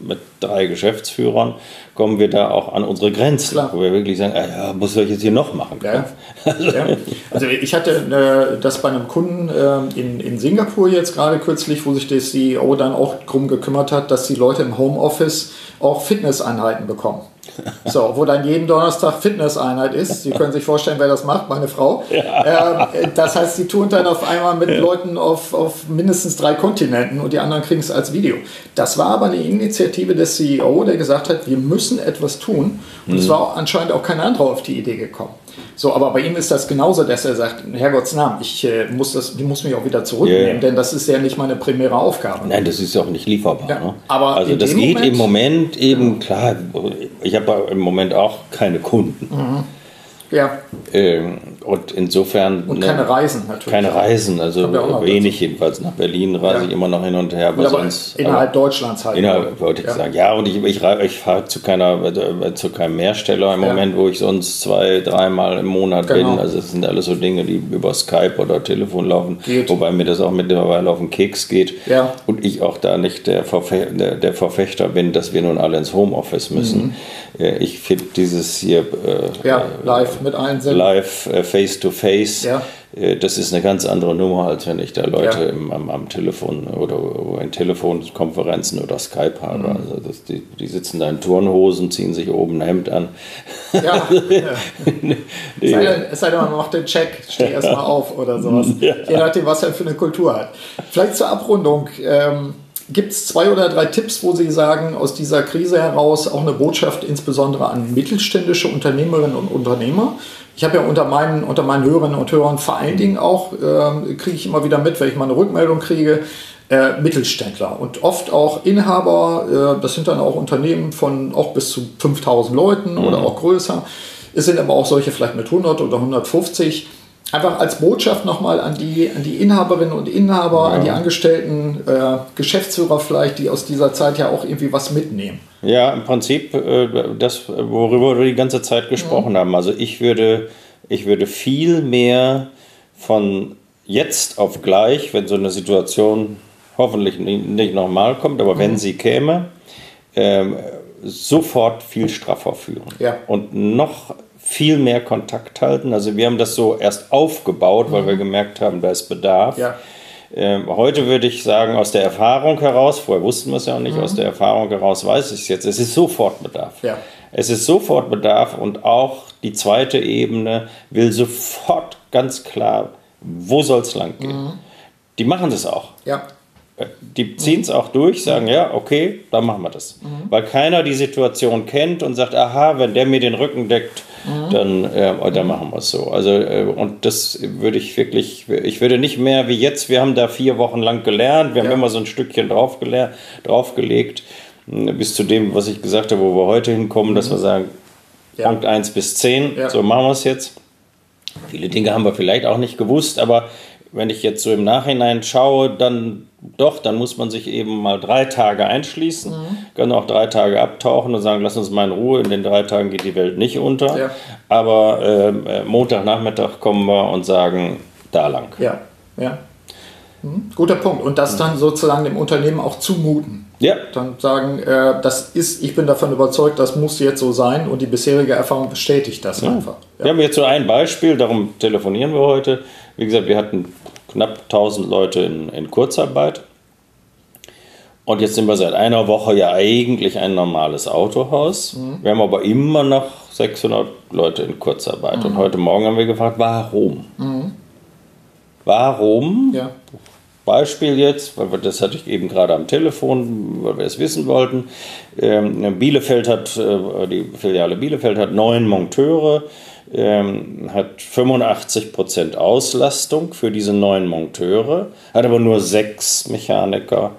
mit drei Geschäftsführern kommen wir da auch an unsere Grenzen, Klar. wo wir wirklich sagen, ah ja, muss ich jetzt hier noch machen? Ja. Also, ja. also ich hatte äh, das bei einem Kunden äh, in, in Singapur jetzt gerade kürzlich, wo sich der CEO dann auch darum gekümmert hat, dass die Leute im Homeoffice auch Fitnesseinheiten bekommen. So, wo dann jeden Donnerstag Fitnesseinheit ist. Sie können sich vorstellen, wer das macht, meine Frau. Ja. Ähm, das heißt, sie tun dann auf einmal mit. Leuten auf, auf mindestens drei Kontinenten und die anderen kriegen es als Video. Das war aber eine Initiative des CEO, der gesagt hat, wir müssen etwas tun. Und mhm. es war anscheinend auch kein anderer auf die Idee gekommen. So, aber bei ihm ist das genauso, dass er sagt, Herrgotts Namen, ich äh, muss, das, ich muss mich auch wieder zurücknehmen, yeah. denn das ist ja nicht meine primäre Aufgabe. Nein, das ist ja auch nicht lieferbar. Ja, ne? aber also das geht Moment, im Moment eben, klar, ich habe im Moment auch keine Kunden. Mhm. Ja. Ähm, und insofern. Und keine ne, Reisen natürlich. Keine Reisen, also wenig jedenfalls. Nach Berlin reise ja. ich immer noch hin und her. Aber, aber sonst, innerhalb aber Deutschlands halt. Innerhalb wollte ich ja. sagen. Ja, und ich, ich, ich fahre zu, äh, zu keinem Mehrsteller im ja. Moment, wo ich sonst zwei, dreimal im Monat genau. bin. Also es sind alles so Dinge, die über Skype oder Telefon laufen. Geht. Wobei mir das auch mittlerweile auf den Keks geht. Ja. Und ich auch da nicht der, Verfe der, der Verfechter bin, dass wir nun alle ins Homeoffice müssen. Mhm. Ich finde dieses hier. Äh, ja, live mit einsenden. Live, äh, face to face. Ja. Äh, das ist eine ganz andere Nummer, als wenn ich da Leute ja. im, am, am, Telefon oder in Telefonkonferenzen oder Skype habe. Mhm. Also das, die, die, sitzen da in Turnhosen, ziehen sich oben ein Hemd an. Ja, es, sei denn, es sei denn, man macht den Check, steh erstmal auf oder sowas. Je nachdem, was er für eine Kultur hat. Vielleicht zur Abrundung. Ähm, Gibt es zwei oder drei Tipps, wo Sie sagen, aus dieser Krise heraus auch eine Botschaft insbesondere an mittelständische Unternehmerinnen und Unternehmer? Ich habe ja unter meinen, unter meinen Hörerinnen und Hörern vor allen Dingen auch, äh, kriege ich immer wieder mit, wenn ich mal eine Rückmeldung kriege, äh, Mittelständler und oft auch Inhaber, äh, das sind dann auch Unternehmen von auch bis zu 5000 Leuten mhm. oder auch größer. Es sind aber auch solche vielleicht mit 100 oder 150 einfach als Botschaft nochmal an die, an die Inhaberinnen und Inhaber, ja. an die Angestellten, äh, Geschäftsführer vielleicht, die aus dieser Zeit ja auch irgendwie was mitnehmen. Ja, im Prinzip äh, das, worüber wir die ganze Zeit gesprochen mhm. haben. Also ich würde, ich würde viel mehr von jetzt auf gleich, wenn so eine Situation hoffentlich nicht nochmal kommt, aber mhm. wenn sie käme, ähm, sofort viel straffer führen. Ja. Und noch viel mehr Kontakt halten. Also wir haben das so erst aufgebaut, weil mhm. wir gemerkt haben, da ist Bedarf. Ja. Ähm, heute würde ich sagen, aus der Erfahrung heraus, vorher wussten wir es ja auch nicht, mhm. aus der Erfahrung heraus weiß ich es jetzt, es ist sofort Bedarf. Ja. Es ist sofort Bedarf und auch die zweite Ebene will sofort ganz klar, wo soll es lang gehen. Mhm. Die machen das auch. Ja. Die ziehen es auch durch, sagen, ja, okay, dann machen wir das. Mhm. Weil keiner die Situation kennt und sagt, aha, wenn der mir den Rücken deckt, mhm. dann, äh, dann machen wir es so. Also, äh, und das würde ich wirklich, ich würde nicht mehr wie jetzt, wir haben da vier Wochen lang gelernt, wir ja. haben immer so ein Stückchen drauf draufgelegt, bis zu dem, was ich gesagt habe, wo wir heute hinkommen, mhm. dass wir sagen, ja. Punkt 1 bis 10, ja. so machen wir es jetzt. Viele Dinge haben wir vielleicht auch nicht gewusst, aber wenn ich jetzt so im Nachhinein schaue, dann doch, dann muss man sich eben mal drei Tage einschließen, mhm. kann auch drei Tage abtauchen und sagen, lass uns mal in Ruhe, in den drei Tagen geht die Welt nicht unter. Ja. Aber ähm, äh, Montagnachmittag kommen wir und sagen, da lang. Ja, ja. Mhm. Guter Punkt. Und das dann sozusagen dem Unternehmen auch zumuten. Ja. Dann sagen, äh, das ist, ich bin davon überzeugt, das muss jetzt so sein und die bisherige Erfahrung bestätigt das ja. einfach. Ja. Wir haben jetzt so ein Beispiel, darum telefonieren wir heute. Wie gesagt, wir hatten knapp 1000 Leute in, in Kurzarbeit. Und jetzt sind wir seit einer Woche ja eigentlich ein normales Autohaus. Mhm. Wir haben aber immer noch 600 Leute in Kurzarbeit. Mhm. Und heute Morgen haben wir gefragt, warum? Mhm. Warum? Ja. Beispiel jetzt, weil wir, das hatte ich eben gerade am Telefon, weil wir es wissen wollten. Ähm, Bielefeld hat, äh, die Filiale Bielefeld hat neun Monteure ähm, hat 85% Auslastung für diese neuen Monteure, hat aber nur sechs Mechaniker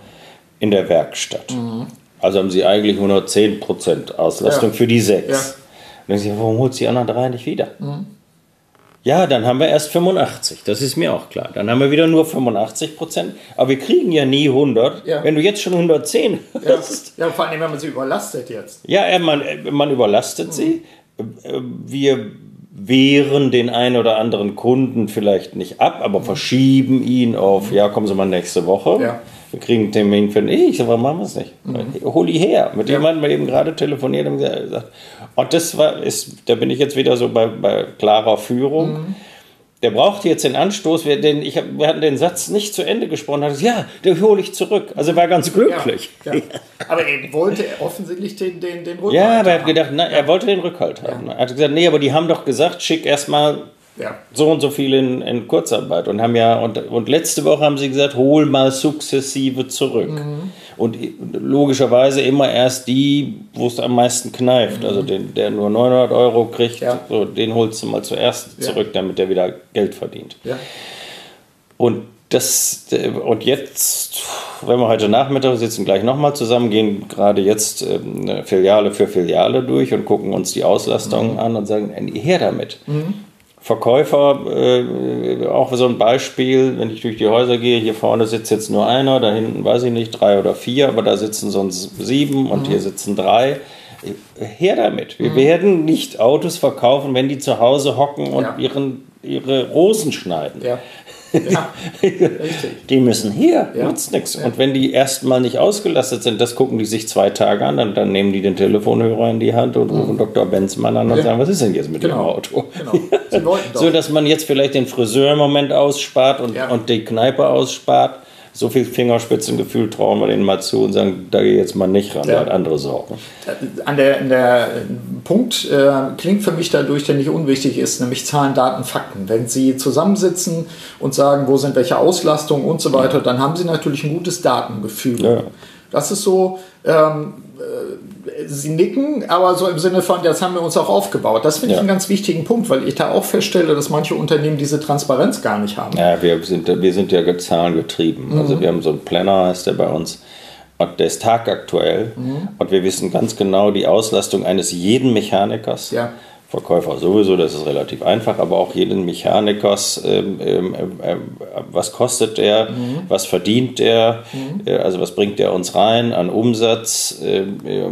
in der Werkstatt. Mhm. Also haben sie eigentlich 110% Auslastung ja. für die sechs. Ja. Und dann ich, warum holt sie die anderen drei nicht wieder? Mhm. Ja, dann haben wir erst 85, das ist mir auch klar. Dann haben wir wieder nur 85 Prozent, aber wir kriegen ja nie 100, ja. wenn du jetzt schon 110 hast. Ja, vor allem, wenn man sie überlastet jetzt. Ja, man, man überlastet mhm. sie. Wir wehren den einen oder anderen Kunden vielleicht nicht ab, aber verschieben ihn auf, ja, kommen Sie mal nächste Woche. Ja. Wir kriegen einen Termin für den, ich sage, warum machen wir es nicht? Mhm. Hol die her. Mit ja. jemandem eben gerade telefoniert und gesagt, und das war, ist, da bin ich jetzt wieder so bei, bei klarer Führung. Mhm der braucht jetzt den Anstoß, wir, den, ich wir hatten den Satz nicht zu Ende gesprochen, hat ja, den hole ich zurück. Also er war ganz glücklich. Ja, ja. Aber er wollte offensichtlich den, den, den Rückhalt Ja, aber er hat gedacht, na, er wollte den Rückhalt haben. Er hat gesagt, nee, aber die haben doch gesagt, schick erstmal ja. so und so viel in, in, Kurzarbeit und haben ja, und, und letzte Woche haben sie gesagt, hol mal sukzessive zurück. Mhm. Und logischerweise immer erst die, wo es am meisten kneift. Mhm. Also den, der nur 900 Euro kriegt, ja. so, den holst du mal zuerst zurück, damit der wieder Geld verdient. Ja. Und das, und jetzt, wenn wir heute Nachmittag sitzen, gleich nochmal zusammen, gehen gerade jetzt ähm, Filiale für Filiale durch und gucken uns die Auslastung mhm. an und sagen, her damit. Mhm. Verkäufer, äh, auch so ein Beispiel, wenn ich durch die Häuser gehe, hier vorne sitzt jetzt nur einer, da hinten weiß ich nicht, drei oder vier, aber da sitzen sonst sieben und mhm. hier sitzen drei. Her damit. Wir mhm. werden nicht Autos verkaufen, wenn die zu Hause hocken und ja. ihren, ihre Rosen schneiden. Ja. Ja, die müssen hier, ja. nutzt nichts. Ja. Und wenn die erstmal nicht ausgelastet sind, das gucken die sich zwei Tage an, dann, dann nehmen die den Telefonhörer in die Hand und rufen mhm. Dr. Benzmann an und ja. sagen, was ist denn jetzt mit genau. dem Auto? Genau. so, dass man jetzt vielleicht den Friseur im Moment ausspart und, und die Kneipe ausspart, so viel Fingerspitzengefühl trauen wir denen mal zu und sagen, da gehe jetzt mal nicht ran, ja. der hat andere Sorgen. An der, der Punkt äh, klingt für mich dadurch, der nicht unwichtig ist, nämlich Zahlen, Daten, Fakten. Wenn Sie zusammensitzen und sagen, wo sind welche Auslastungen und so weiter, dann haben Sie natürlich ein gutes Datengefühl. Ja. Das ist so, ähm, äh, sie nicken, aber so im Sinne von, das haben wir uns auch aufgebaut. Das finde ja. ich einen ganz wichtigen Punkt, weil ich da auch feststelle, dass manche Unternehmen diese Transparenz gar nicht haben. Ja, wir sind, wir sind ja zahlengetrieben. Mhm. Also wir haben so einen Planner, heißt der bei uns. Und der ist tagaktuell. Mhm. Und wir wissen ganz genau die Auslastung eines jeden Mechanikers. Ja Verkäufer sowieso, das ist relativ einfach, aber auch jeden Mechanikers, ähm, ähm, äh, was kostet der, mhm. was verdient der, mhm. äh, also was bringt der uns rein an Umsatz. Ähm, äh,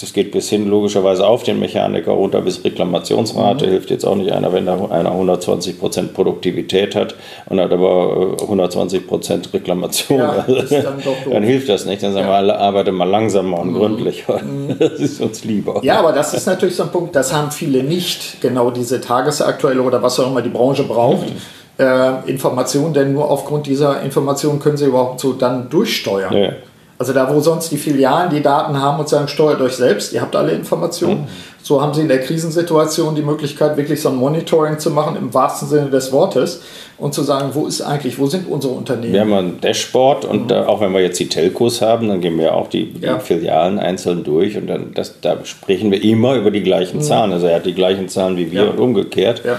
das geht bis hin logischerweise auf den Mechaniker runter bis Reklamationsrate. Mhm. Hilft jetzt auch nicht einer, wenn einer 120% Produktivität hat und hat aber 120% äh, Reklamation. Ja, dann, dann, hilft das nicht. Dann sagen ja. wir, arbeite mal langsamer und mhm. gründlicher. Mhm. Das ist uns lieber. Ja, aber das ist natürlich so ein Punkt, das haben viele nicht nicht genau diese tagesaktuelle oder was auch immer die Branche braucht. Mhm. Äh, Information, denn nur aufgrund dieser Information können sie überhaupt so dann durchsteuern. Ja. Also da, wo sonst die Filialen die Daten haben und sagen, steuert euch selbst, ihr habt alle Informationen. Mhm. So haben sie in der Krisensituation die Möglichkeit, wirklich so ein Monitoring zu machen, im wahrsten Sinne des Wortes, und zu sagen, wo ist eigentlich, wo sind unsere Unternehmen? Wir haben ein Dashboard und mhm. da, auch wenn wir jetzt die Telcos haben, dann gehen wir auch die, ja. Filialen einzeln durch und dann das, da sprechen wir immer über die gleichen mhm. Zahlen. Also er hat die gleichen Zahlen wie wir ja. und umgekehrt. Ja.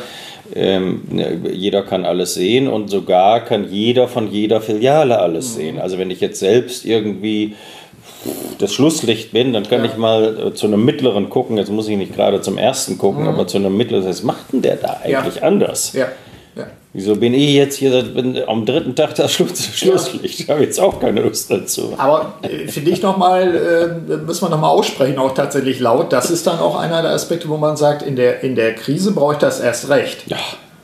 Ähm, jeder kann alles sehen und sogar kann jeder von jeder Filiale alles mhm. sehen. Also wenn ich jetzt selbst irgendwie das Schlusslicht bin, dann kann ja. ich mal äh, zu einem mittleren gucken. Jetzt muss ich nicht gerade zum ersten gucken, mhm. aber zu einem mittleren. Was macht denn der da eigentlich ja. anders? Ja. Wieso bin ich jetzt hier bin am dritten Tag das Schluss, Schlusslicht? Ich habe jetzt auch keine Lust dazu. Aber äh, finde ich nochmal, äh, müssen wir nochmal aussprechen, auch tatsächlich laut. Das ist dann auch einer der Aspekte, wo man sagt, in der, in der Krise brauche ich das erst recht. Ja,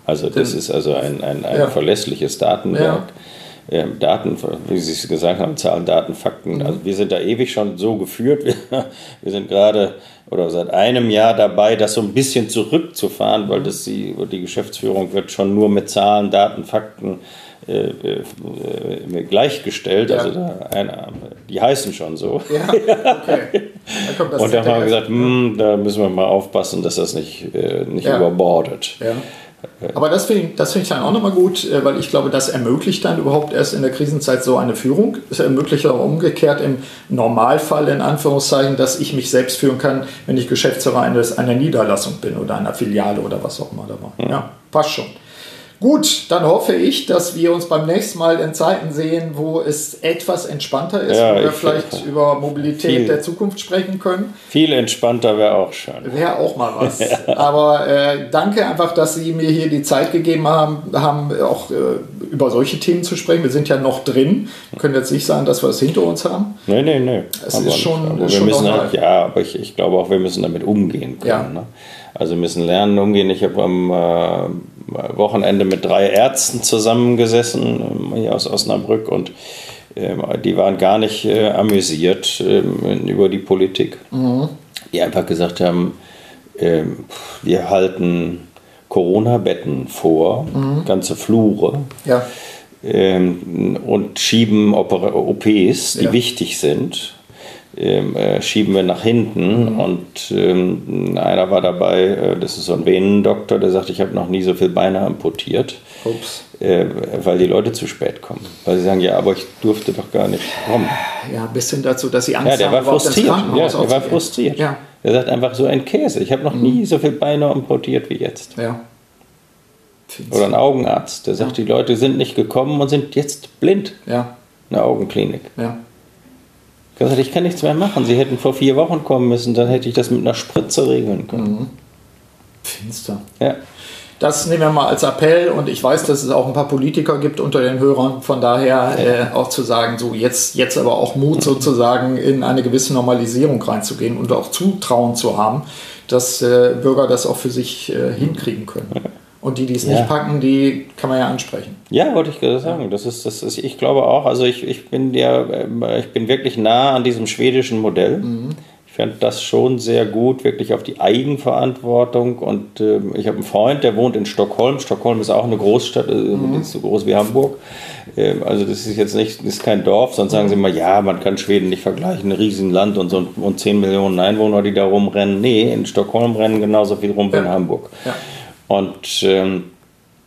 also das Denn, ist also ein, ein, ein ja. verlässliches Datenwerk. Ja. Ähm, Daten, wie Sie es gesagt haben, Zahlen, Daten, Fakten. Mhm. Also wir sind da ewig schon so geführt. Wir, wir sind gerade oder seit einem Jahr dabei, das so ein bisschen zurückzufahren, weil das die, die Geschäftsführung wird schon nur mit Zahlen, Daten, Fakten äh, äh, gleichgestellt. Ja. Also da, einer, die heißen schon so. Ja, okay. Da Und dann haben wir gesagt, hm, da müssen wir mal aufpassen, dass das nicht, äh, nicht ja. überbordet. Ja. Aber das finde ich, find ich dann auch nochmal gut, äh, weil ich glaube, das ermöglicht dann überhaupt erst in der Krisenzeit so eine Führung. Es ermöglicht aber umgekehrt im Normalfall in Anführungszeichen, dass ich mich selbst führen kann, wenn ich Geschäftsführer eines, einer Niederlassung bin oder einer Filiale oder was auch immer da war. Ja, passt schon. Gut, dann hoffe ich, dass wir uns beim nächsten Mal in Zeiten sehen, wo es etwas entspannter ist, ja, wo wir vielleicht über Mobilität viel, der Zukunft sprechen können. Viel entspannter wäre auch schön. Wäre auch mal was. ja. Aber äh, danke einfach, dass Sie mir hier die Zeit gegeben haben, haben auch äh, über solche Themen zu sprechen. Wir sind ja noch drin. Wir können jetzt nicht sagen, dass wir es hinter uns haben. Nein, nein, nein. Es ist schon, ist wir schon müssen halt, Ja, aber ich, ich glaube auch, wir müssen damit umgehen können. Ja. Ne? Also müssen lernen, umgehen. Ich habe am äh, Wochenende mit drei Ärzten zusammengesessen, ähm, hier aus Osnabrück, und äh, die waren gar nicht äh, amüsiert ähm, über die Politik. Mhm. Die einfach gesagt haben, ähm, wir halten Corona-Betten vor, mhm. ganze Flure. Ja. und schieben OPs, die ja. wichtig sind äh, schieben wir nach hinten. Mhm. Und ähm, einer war dabei, äh, das ist so ein Venendoktor, der sagt, ich habe noch nie so viele Beine amputiert, äh, weil die Leute zu spät kommen. Weil sie sagen, ja, aber ich durfte doch gar nicht kommen. Ja, bis hin dazu, dass sie Angst ja, der haben, war frustriert. Ja, der war frustriert. Ja. Er sagt einfach so ein Käse. Ich habe noch mhm. nie so viele Beine amputiert wie jetzt. Ja. Oder ein Augenarzt, der sagt, ja. die Leute sind nicht gekommen und sind jetzt blind. Ja. Eine Augenklinik. Ja gesagt, ich kann nichts mehr machen. Sie hätten vor vier Wochen kommen müssen, dann hätte ich das mit einer Spritze regeln können. Mhm. Finster. Ja. Das nehmen wir mal als Appell und ich weiß, dass es auch ein paar Politiker gibt unter den Hörern. Von daher äh, auch zu sagen, so jetzt, jetzt aber auch Mut sozusagen in eine gewisse Normalisierung reinzugehen und auch Zutrauen zu haben, dass äh, Bürger das auch für sich äh, hinkriegen können. Und die, die es ja. nicht packen, die kann man ja ansprechen. Ja, wollte ich gerade sagen. Das ist, das ist, ich glaube auch, also ich, ich bin ja, äh, ich bin wirklich nah an diesem schwedischen Modell. Mhm. Ich fände das schon sehr gut, wirklich auf die Eigenverantwortung. Und äh, ich habe einen Freund, der wohnt in Stockholm. Stockholm ist auch eine Großstadt, äh, mhm. ist so groß wie Hamburg. Äh, also das ist jetzt nicht, ist kein Dorf, sonst sagen sie immer, ja, man kann Schweden nicht vergleichen, ein Riesenland und so und 10 Millionen Einwohner, die da rumrennen. Nee, in Stockholm rennen genauso viel rum wie in Hamburg. Ja. Und ähm,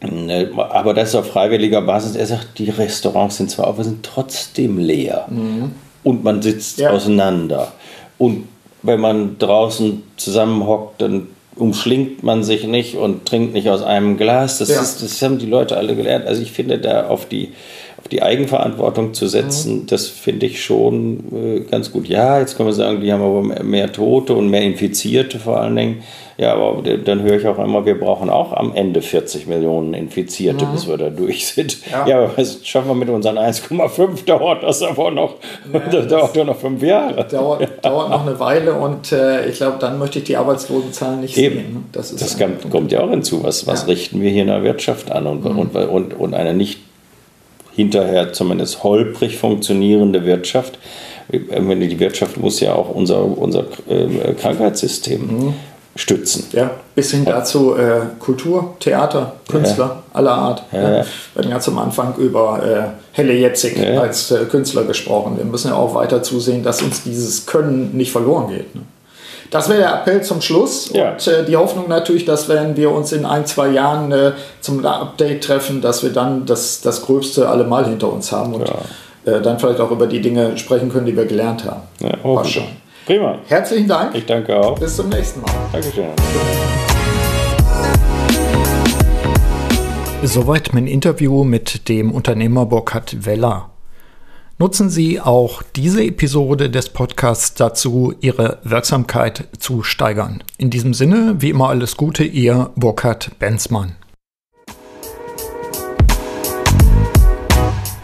ne, aber das ist auf freiwilliger Basis. Er sagt, die Restaurants sind zwar auf, aber sind trotzdem leer. Mhm. Und man sitzt ja. auseinander. Und wenn man draußen zusammenhockt, dann umschlingt man sich nicht und trinkt nicht aus einem Glas. Das, ja. ist, das haben die Leute alle gelernt. Also ich finde, da auf die, auf die Eigenverantwortung zu setzen, mhm. das finde ich schon äh, ganz gut. Ja, jetzt kann man sagen, die haben aber mehr Tote und mehr Infizierte vor allen Dingen. Ja, aber dann höre ich auch immer, wir brauchen auch am Ende 40 Millionen Infizierte, mhm. bis wir da durch sind. Ja, ja aber das schaffen wir mit unseren 1,5, dauert das aber noch, ja, das dauert ja noch fünf Jahre. Dauert, dauert noch eine Weile und äh, ich glaube, dann möchte ich die Arbeitslosenzahlen nicht Eben. sehen. Das, das kann, kommt ja auch hinzu. Was, was ja. richten wir hier in der Wirtschaft an und, mhm. und, und, und eine nicht hinterher zumindest holprig funktionierende Wirtschaft. Die Wirtschaft muss ja auch unser, unser äh, Krankheitssystem mhm stützen. Ja, bis hin dazu äh, Kultur, Theater, Künstler ja. aller Art. Ja. Ja. Wir hatten ganz am Anfang über äh, Helle Jetzig ja. als äh, Künstler gesprochen. Wir müssen ja auch weiter zusehen, dass uns dieses Können nicht verloren geht. Ne? Das wäre der Appell zum Schluss ja. und äh, die Hoffnung natürlich, dass wenn wir uns in ein, zwei Jahren äh, zum Update treffen, dass wir dann das, das Gröbste allemal hinter uns haben und äh, dann vielleicht auch über die Dinge sprechen können, die wir gelernt haben. Ja. Prima. Herzlichen Dank. Ich danke auch. Bis zum nächsten Mal. Dankeschön. Soweit mein Interview mit dem Unternehmer Burkhard Weller. Nutzen Sie auch diese Episode des Podcasts dazu, Ihre Wirksamkeit zu steigern. In diesem Sinne, wie immer alles Gute, Ihr Burkhard Benzmann.